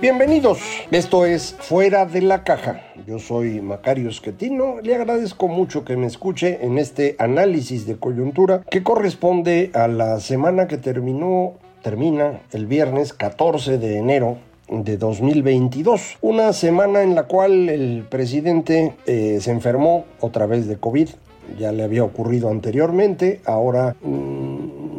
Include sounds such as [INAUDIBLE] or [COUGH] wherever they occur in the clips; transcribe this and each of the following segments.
Bienvenidos, esto es Fuera de la Caja. Yo soy Macario Esquetino, le agradezco mucho que me escuche en este análisis de coyuntura que corresponde a la semana que terminó, termina el viernes 14 de enero de 2022. Una semana en la cual el presidente eh, se enfermó otra vez de COVID. Ya le había ocurrido anteriormente. Ahora mmm,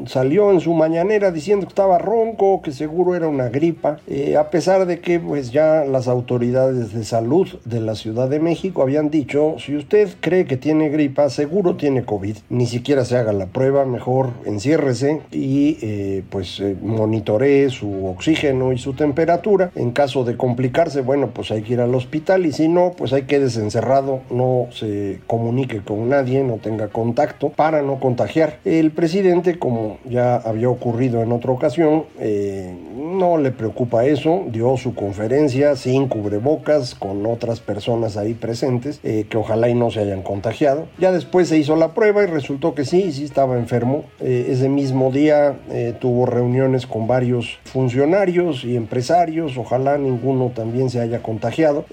salió en su mañanera diciendo que estaba ronco, que seguro era una gripa. Eh, a pesar de que pues ya las autoridades de salud de la Ciudad de México habían dicho, si usted cree que tiene gripa, seguro tiene COVID. Ni siquiera se haga la prueba, mejor enciérrese y eh, pues eh, monitoree su oxígeno y su temperatura. En caso de complicarse, bueno, pues hay que ir al hospital y si no, pues hay que quedarse encerrado, no se comunique con nadie, no tenga contacto para no contagiar. El presidente, como ya había ocurrido en otra ocasión, eh, no le preocupa eso, dio su conferencia sin cubrebocas con otras personas ahí presentes, eh, que ojalá y no se hayan contagiado. Ya después se hizo la prueba y resultó que sí, sí estaba enfermo. Eh, ese mismo día tuvo reuniones con varios funcionarios y empresarios, ojalá ninguno también se haya contagiado.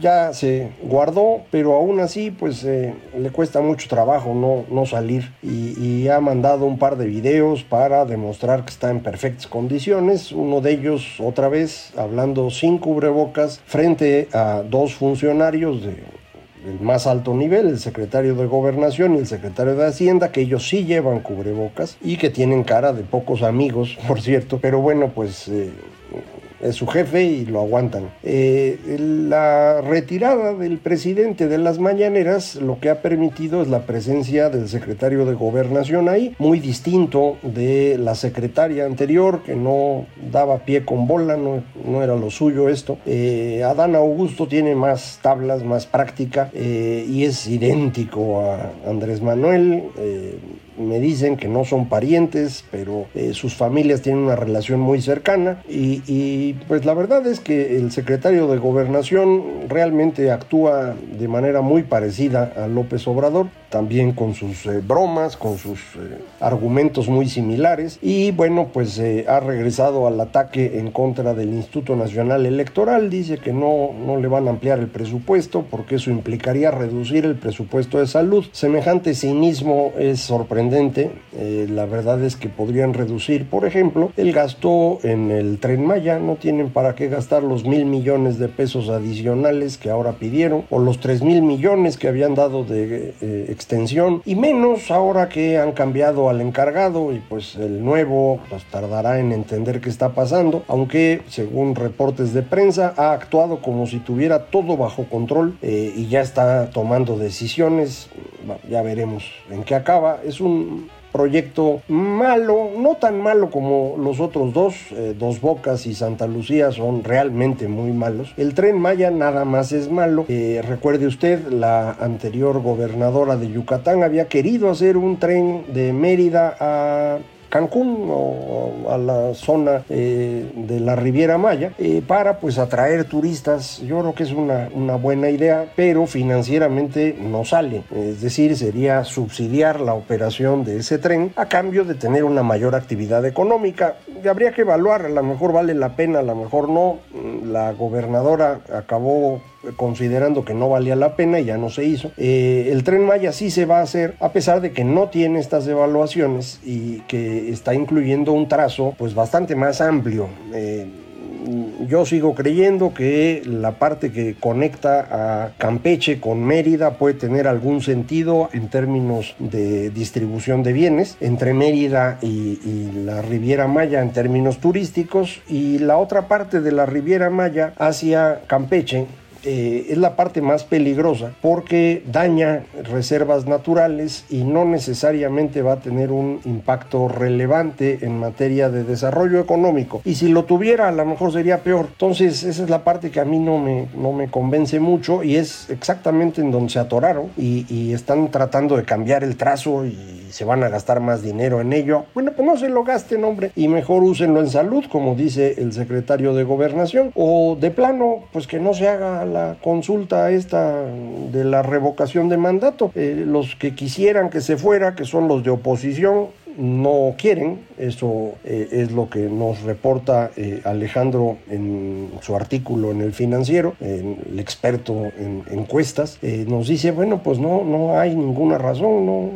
ya se guardó, pero aún así pues le cuesta mucho trabajo no, no salir y ha mandado un par de videos para demostrar que está en perfectas condiciones. Uno de ellos, otra vez, hablando sin cubrebocas, frente a dos funcionarios de, del más alto nivel, el secretario de Gobernación y el secretario de Hacienda, que ellos sí llevan cubrebocas y que tienen cara de pocos amigos, [LAUGHS] por cierto. Pero bueno, pues... Eh, su jefe y lo aguantan. Eh, la retirada del presidente de las mañaneras lo que ha permitido es la presencia del secretario de gobernación ahí, muy distinto de la secretaria anterior que no daba pie con bola, no, no era lo suyo esto. Eh, Adán Augusto tiene más tablas, más práctica eh, y es idéntico a Andrés Manuel me dicen que no son parientes, pero eh, sus familias tienen una relación muy cercana y, y, pues la verdad es que el secretario de gobernación realmente actúa de manera muy parecida a López Obrador también con sus eh, bromas, con sus eh, argumentos muy similares. Y bueno, pues eh, ha regresado al ataque en contra del Instituto Nacional Electoral, dice que no, no le van a ampliar el presupuesto porque eso implicaría reducir el presupuesto de salud. Semejante cinismo es sorprendente, la verdad es que podrían reducir, por ejemplo, el gasto en el tren Maya, no tienen para qué gastar los mil millones de pesos adicionales que ahora pidieron o los tres mil millones que habían dado de extensión y menos ahora que han cambiado al encargado y pues el nuevo pues tardará en entender qué está pasando, aunque según reportes de prensa ha actuado como si tuviera todo bajo control eh, y ya está tomando decisiones, ya veremos en qué acaba, es un proyecto malo, no tan malo como los otros dos, eh, Dos Bocas y Santa Lucía son realmente muy malos. El tren Maya nada más es malo. Eh, recuerde usted, la anterior gobernadora de Yucatán había querido hacer un tren de Mérida a Cancún o a la zona eh, de la Riviera Maya eh, para pues atraer turistas. Yo creo que es una, buena idea, pero financieramente no sale. Es decir, sería subsidiar la operación de ese tren a cambio de tener una mayor actividad económica. Habría que evaluar, a lo mejor vale la pena, a lo mejor no. La gobernadora acabó considerando que no valía la pena y ya no se hizo. Eh, el tren Maya sí se va a hacer, a pesar de que no tiene estas evaluaciones y que está incluyendo un trazo pues bastante más amplio. Eh, yo sigo creyendo que la parte que conecta a Campeche con Mérida puede tener algún sentido en términos de distribución de bienes entre Mérida y, y la Riviera Maya en términos turísticos y la otra parte de la Riviera Maya hacia Campeche eh, es la parte más peligrosa porque daña reservas naturales y no necesariamente va a tener un impacto relevante en materia de desarrollo económico. Y si lo tuviera, a lo mejor sería peor. Entonces, esa es la parte que a mí no me, no me convence mucho y es exactamente en donde se atoraron y, están tratando de cambiar el trazo y se van a gastar más dinero en ello. Bueno, pues no se lo gasten, hombre, y mejor úsenlo en salud, como dice el secretario de Gobernación, o de plano, pues que no se haga consulta esta de la revocación de mandato. Eh, los que quisieran que se fuera, que son los de oposición, no quieren. Eso eh, es lo que nos reporta eh, Alejandro en su artículo en el financiero, el experto en encuestas. Nos dice, bueno, pues no, no hay ninguna razón, no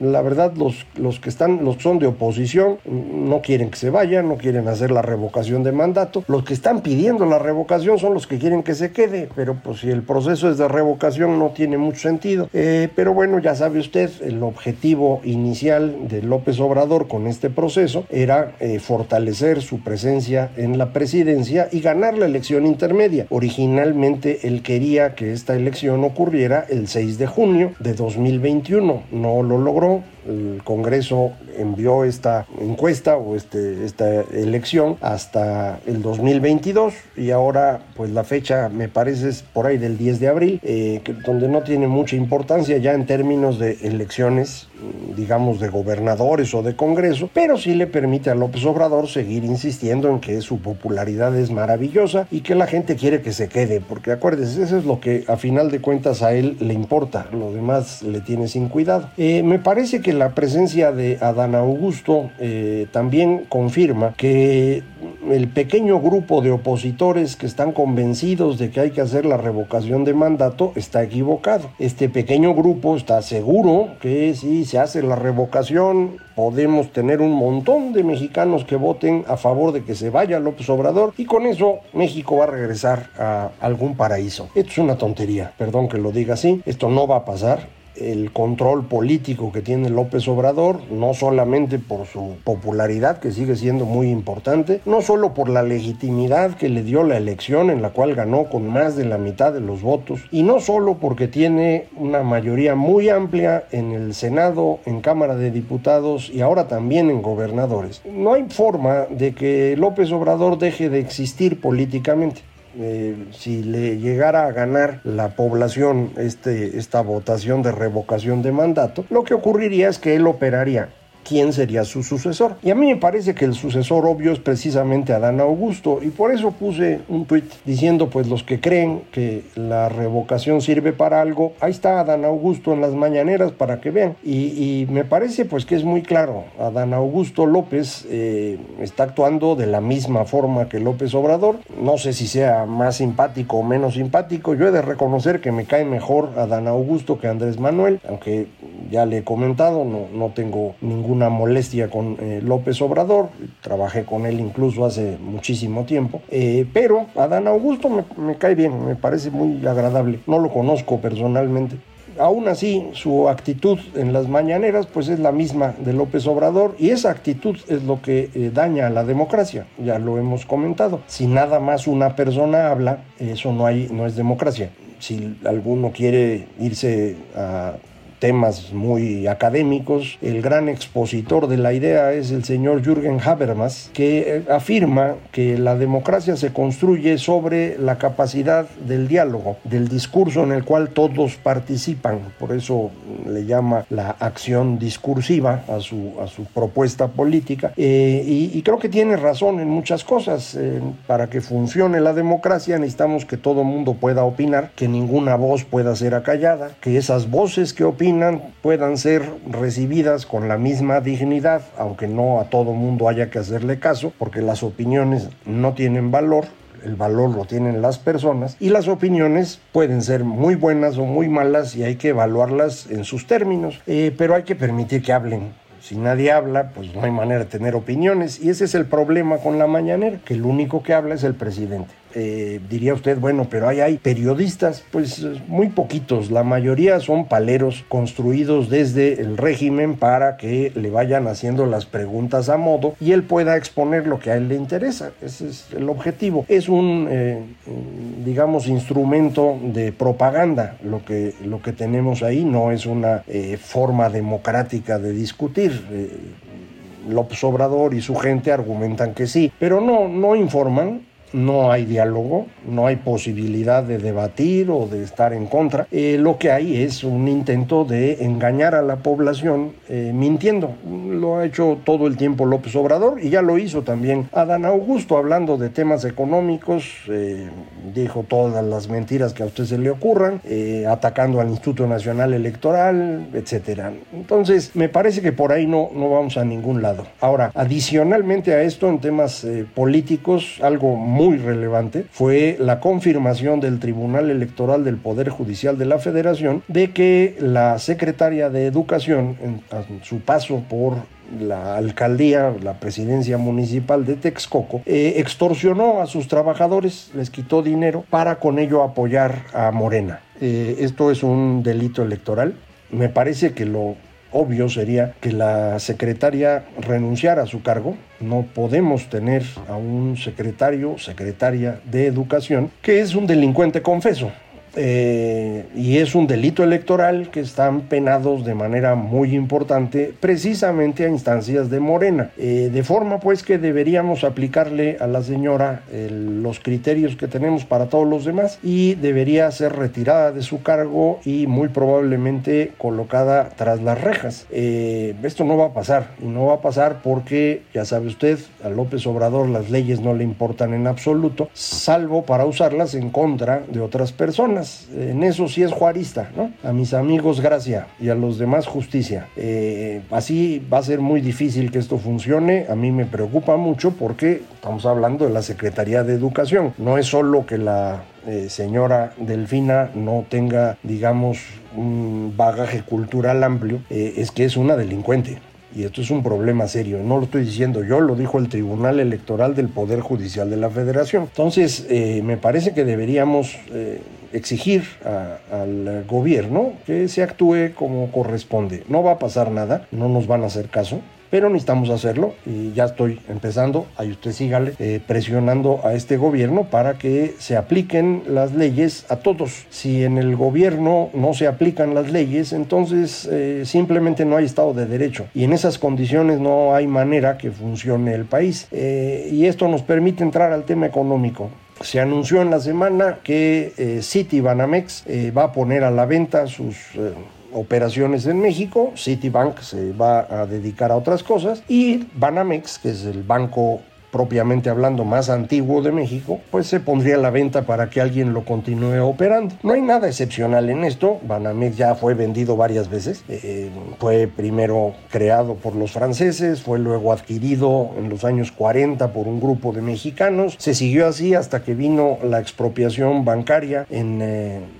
la verdad, los, los que están, los son de oposición, no quieren que se vayan, no quieren hacer la revocación de mandato. Los que están pidiendo la revocación son los que quieren que se quede, pero pues si el proceso es de revocación no tiene mucho sentido. Eh, pero bueno, ya sabe usted, el objetivo inicial de López Obrador con este proceso era eh, fortalecer su presencia en la presidencia y ganar la elección intermedia. Originalmente él quería que esta elección ocurriera el 6 de junio de 2021, no lo logró Ciao. El Congreso envió esta encuesta o este, esta elección hasta el 2022 y ahora pues la fecha me parece es por ahí del 10 de abril, eh, donde no tiene mucha importancia ya en términos de elecciones digamos, de gobernadores o de Congreso, pero sí le permite a López Obrador seguir insistiendo en que su popularidad es maravillosa y que la gente quiere que se quede, porque acuérdense, eso es lo que a final de cuentas a él le importa, lo demás le tiene sin cuidado. Eh, me parece que la presencia de Adán Augusto eh, también confirma que el pequeño grupo de opositores que están convencidos de que hay que hacer la revocación de mandato está equivocado. Este pequeño grupo está seguro que si se hace la revocación podemos tener un montón de mexicanos que voten a favor de que se vaya López Obrador y con eso México va a regresar a algún paraíso. Esto es una tontería, perdón que lo diga así, esto no va a pasar el control político que tiene López Obrador, no solamente por su popularidad, que sigue siendo muy importante, no solo por la legitimidad que le dio la elección en la cual ganó con más de la mitad de los votos, y no solo porque tiene una mayoría muy amplia en el Senado, en Cámara de Diputados y ahora también en gobernadores. No hay forma de que López Obrador deje de existir políticamente. Eh, si le llegara a ganar la población este, esta votación de revocación de mandato, lo que ocurriría es que él operaría quién sería su sucesor. Y a mí me parece que el sucesor obvio es precisamente Adán Augusto y por eso puse un tuit diciendo pues los que creen que la revocación sirve para algo, ahí está Adán Augusto en las mañaneras para que vean. Y, me parece pues que es muy claro, Adán Augusto López eh, está actuando de la misma forma que López Obrador, no sé si sea más simpático o menos simpático, yo he de reconocer que me cae mejor Adán Augusto que Andrés Manuel, aunque ya le he comentado, no, no tengo ninguna molestia con eh, López Obrador, trabajé con él incluso hace muchísimo tiempo, eh, pero Adán Augusto me, me cae bien, me parece muy agradable, no lo conozco personalmente. Aún así, su actitud en las mañaneras pues es la misma de López Obrador y esa actitud es lo que eh, daña a la democracia, ya lo hemos comentado. Si nada más una persona habla, eso no, hay, no es democracia. Si alguno quiere irse a temas muy académicos. El gran expositor de la idea es el señor Jürgen Habermas, que afirma que la democracia se construye sobre la capacidad del diálogo, del discurso en el cual todos participan. Por eso le llama la acción discursiva a su, a su propuesta política. Eh, y, y, creo que tiene razón en muchas cosas. Eh, para que funcione la democracia necesitamos que todo mundo pueda opinar, que ninguna voz pueda ser acallada, que esas voces que opinan puedan ser recibidas con la misma dignidad, aunque no a todo mundo haya que hacerle caso, porque las opiniones no tienen valor, el valor lo tienen las personas y las opiniones pueden ser muy buenas o muy malas y hay que evaluarlas en sus términos, eh, pero hay que permitir que hablen Si nadie habla, pues no hay manera de tener opiniones. Y ese es el problema con la mañanera, que el único que habla es el presidente. Eh, diría usted, bueno, pero ahí hay periodistas, pues muy poquitos, la mayoría son paleros construidos desde el régimen para que le vayan haciendo las preguntas a modo y él pueda exponer lo que a él le interesa. Ese es el objetivo. Es un, eh, digamos, instrumento de propaganda lo que, lo que tenemos ahí, no es una eh, forma democrática de discutir. López Obrador y su gente argumentan que sí, pero no, no informan, no hay diálogo, no hay posibilidad de debatir o de estar en contra. Eh, lo que hay es un intento de engañar a la población eh, mintiendo. Lo ha hecho todo el tiempo López Obrador y ya lo hizo también Adán Augusto hablando de temas económicos. Eh, dijo todas las mentiras que a usted se le ocurran, atacando al Instituto Nacional Electoral, etcétera. Entonces, me parece que por ahí no, no vamos a ningún lado. Ahora, adicionalmente a esto, en temas políticos, algo muy muy relevante fue la confirmación del Tribunal Electoral del Poder Judicial de la Federación de que la secretaria de Educación, en, su paso por la alcaldía, la presidencia municipal de Texcoco, eh, extorsionó a sus trabajadores, les quitó dinero para con ello apoyar a Morena. Eh, esto es un delito electoral. Me parece que lo obvio sería que la secretaria renunciara a su cargo. No podemos tener a un secretario, secretaria de educación, que es un delincuente confeso. Eh, y es un delito electoral que están penados de manera muy importante precisamente a instancias de Morena. Eh, de forma pues que deberíamos aplicarle a la señora los criterios que tenemos para todos los demás y debería ser retirada de su cargo y muy probablemente colocada tras las rejas. Eh, esto no va a pasar y no va a pasar porque ya sabe usted, a López Obrador las leyes no le importan en absoluto, salvo para usarlas en contra de otras personas en eso sí es juarista, ¿no? A mis amigos gracia y a los demás justicia. Eh, así va a ser muy difícil que esto funcione. A mí me preocupa mucho porque estamos hablando de la Secretaría de Educación. No es solo que la eh, señora Delfina no tenga, digamos, un bagaje cultural amplio, eh, es que es una delincuente. Y esto es un problema serio. No lo estoy diciendo yo, lo dijo el Tribunal Electoral del Poder Judicial de la Federación. Entonces, me parece que deberíamos exigir al gobierno que se actúe como corresponde. No va a pasar nada, no nos van a hacer caso, pero necesitamos hacerlo y ya estoy empezando, ahí usted sígale, eh, presionando a este gobierno para que se apliquen las leyes a todos. Si en el gobierno no se aplican las leyes, entonces eh, simplemente no hay Estado de Derecho y en esas condiciones no hay manera que funcione el país. Eh, y esto nos permite entrar al tema económico. Se anunció en la semana que eh, City Banamex eh, va a poner a la venta sus eh, operaciones en México, Citibank se va a dedicar a otras cosas. Y Banamex, que es el banco propiamente hablando más antiguo de México, pues se pondría a la venta para que alguien lo continúe operando. No hay nada excepcional en esto, Banamex ya fue vendido varias veces, eh, fue primero creado por los franceses, fue luego adquirido en los años 40 por un grupo de mexicanos, se siguió así hasta que vino la expropiación bancaria en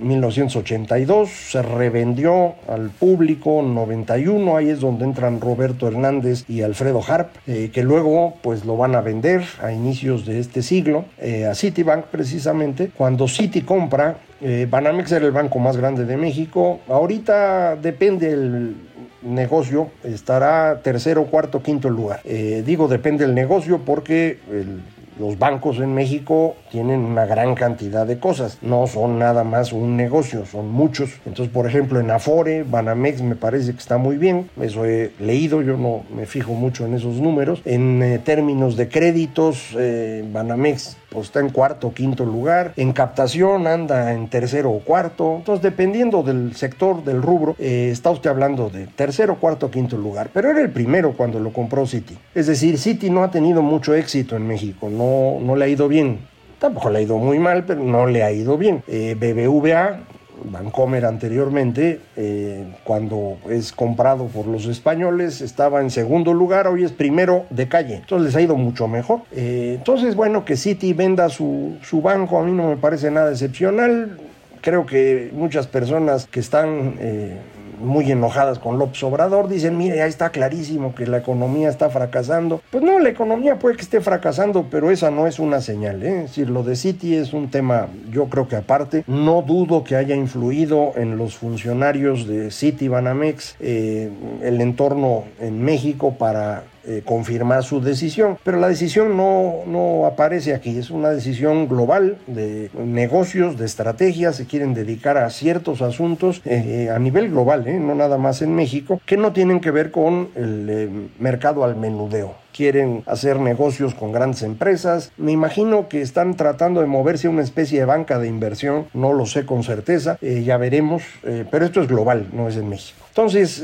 1982, eh, se revendió al público 91, ahí es donde entran Roberto Hernández y Alfredo Harp, eh, que luego pues lo van a vender a inicios de este siglo eh, a Citibank precisamente. Cuando Citi compra, eh, Banamex era el banco más grande de México. Ahorita depende el negocio, estará tercero, cuarto, quinto lugar. Eh, digo depende del negocio porque el los bancos en México tienen una gran cantidad de cosas, no son nada más un negocio, son muchos. Entonces, por ejemplo, en Afore, Banamex me parece que está muy bien, eso he leído, yo no me fijo mucho en esos números. En eh, términos de créditos, eh, Banamex pues está en cuarto o quinto lugar. En captación anda en tercero o cuarto. Entonces, dependiendo del sector, del rubro, eh, está usted hablando de tercero, cuarto o quinto lugar. Pero era el primero cuando lo compró Citi. Es decir, Citi no ha tenido mucho éxito en México, no, no le ha ido bien. Tampoco le ha ido muy mal, pero no le ha ido bien. Eh, BBVA Vancomer anteriormente, eh, cuando es comprado por los españoles, estaba en segundo lugar, hoy es primero de calle. Entonces les ha ido mucho mejor. Eh, entonces, bueno, que Citi venda su, su banco a mí no me parece nada excepcional. Creo que muchas personas que están... Eh, muy enojadas con López Obrador, dicen, mire, ya está clarísimo que la economía está fracasando. Pues no, la economía puede que esté fracasando, pero esa no es una señal. ¿eh? Es decir, lo de Citi es un tema, yo creo que aparte, no dudo que haya influido en los funcionarios de Citi Banamex eh, el entorno en México para eh, confirmar su decisión. Pero la decisión no, no aparece aquí, es una decisión global de negocios, de estrategias, se quieren dedicar a ciertos asuntos eh, a nivel global, eh, no nada más en México, que no tienen que ver con el mercado al menudeo quieren hacer negocios con grandes empresas. Me imagino que están tratando de moverse a una especie de banca de inversión, no lo sé con certeza, ya veremos, pero esto es global, no es en México. Entonces,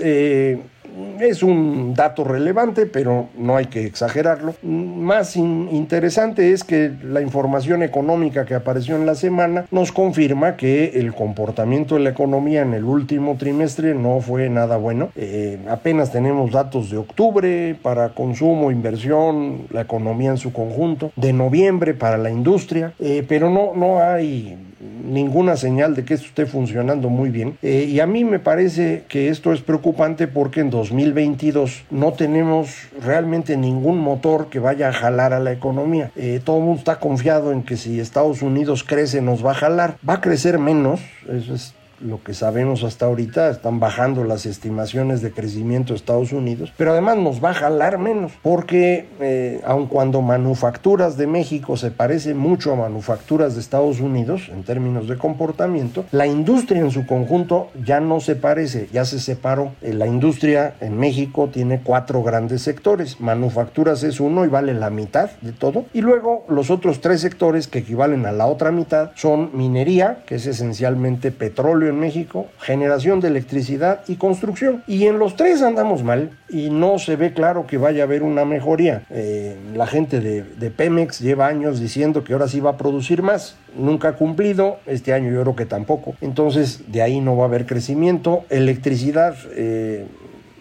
es un dato relevante, pero no hay que exagerarlo. Más interesante es que la información económica que apareció en la semana nos confirma que el comportamiento de la economía en el último trimestre no fue nada bueno. Eh, apenas tenemos datos de octubre para consumo, inversión, la economía en su conjunto, de noviembre para la industria, eh, pero no, no hay ninguna señal de que esto esté funcionando muy bien. Eh, y a mí me parece que esto es preocupante porque en 2022 no tenemos realmente ningún motor que vaya a jalar a la economía. Eh, todo el mundo está confiado en que si Estados Unidos crece nos va a jalar. Va a crecer menos, eso es lo que sabemos hasta ahorita, están bajando las estimaciones de crecimiento de Estados Unidos, pero además nos va a jalar menos, porque eh, aun cuando manufacturas de México se parece mucho a manufacturas de Estados Unidos en términos de comportamiento, la industria en su conjunto ya no se parece, ya se separó. Eh, la industria en México tiene cuatro grandes sectores, manufacturas es uno y vale la mitad de todo, y luego los otros tres sectores que equivalen a la otra mitad son minería, que es esencialmente petróleo, en México, generación de electricidad y construcción. Y en los tres andamos mal y no se ve claro que vaya a haber una mejoría. Eh, la gente de, Pemex lleva años diciendo que ahora sí va a producir más. Nunca ha cumplido, este año yo creo que tampoco. Entonces de ahí no va a haber crecimiento. Electricidad... Eh,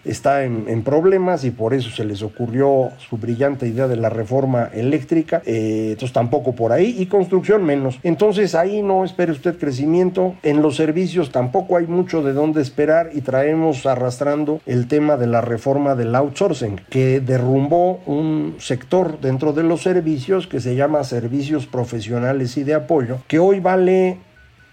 está en, problemas y por eso se les ocurrió su brillante idea de la reforma eléctrica. Eh, entonces tampoco por ahí y construcción menos. Entonces ahí no espere usted crecimiento. En los servicios tampoco hay mucho de dónde esperar y traemos arrastrando el tema de la reforma del outsourcing que derrumbó un sector dentro de los servicios que se llama servicios profesionales y de apoyo que hoy vale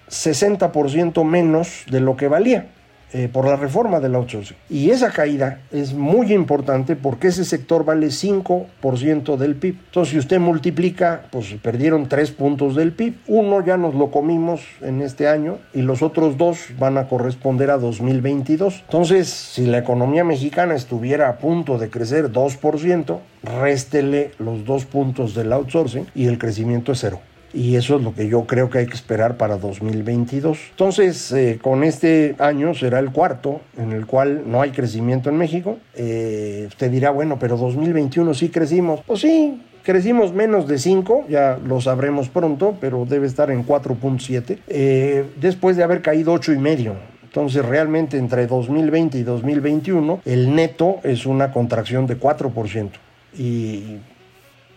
60% menos de lo que valía. Eh, por la reforma del outsourcing. Y esa caída es muy importante porque ese sector vale 5% del PIB. Entonces, si usted multiplica, pues perdieron 3 puntos del PIB. Uno ya nos lo comimos en este año y los otros dos van a corresponder a 2022. Entonces, si la economía mexicana estuviera a punto de crecer 2%, réstele los dos puntos del outsourcing y el crecimiento es cero y eso es lo que yo creo que hay que esperar para 2022. Entonces, eh, con este año será el cuarto en el cual no hay crecimiento en México. Eh, usted dirá, bueno, pero 2021 sí crecimos. Pues sí, Crecimos menos de 5, ya lo sabremos pronto, pero debe estar en 4.7, eh, después de haber caído 8 y medio. Entonces realmente entre 2020 y 2021 el neto es una contracción de 4% y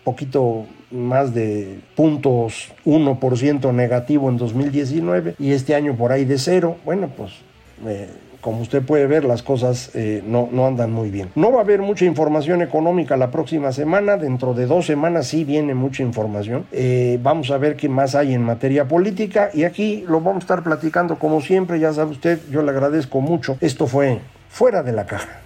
poquito más de puntos 1% negativo en 2019 y este año por ahí de cero. Bueno, pues eh, como usted puede ver, las cosas eh, no, no, andan muy bien. No va a haber mucha información económica la próxima semana, dentro de dos semanas sí viene mucha información. Eh, vamos a ver qué más hay en materia política y aquí lo vamos a estar platicando como siempre, ya sabe usted, yo le agradezco mucho. Esto fue fuera de la caja.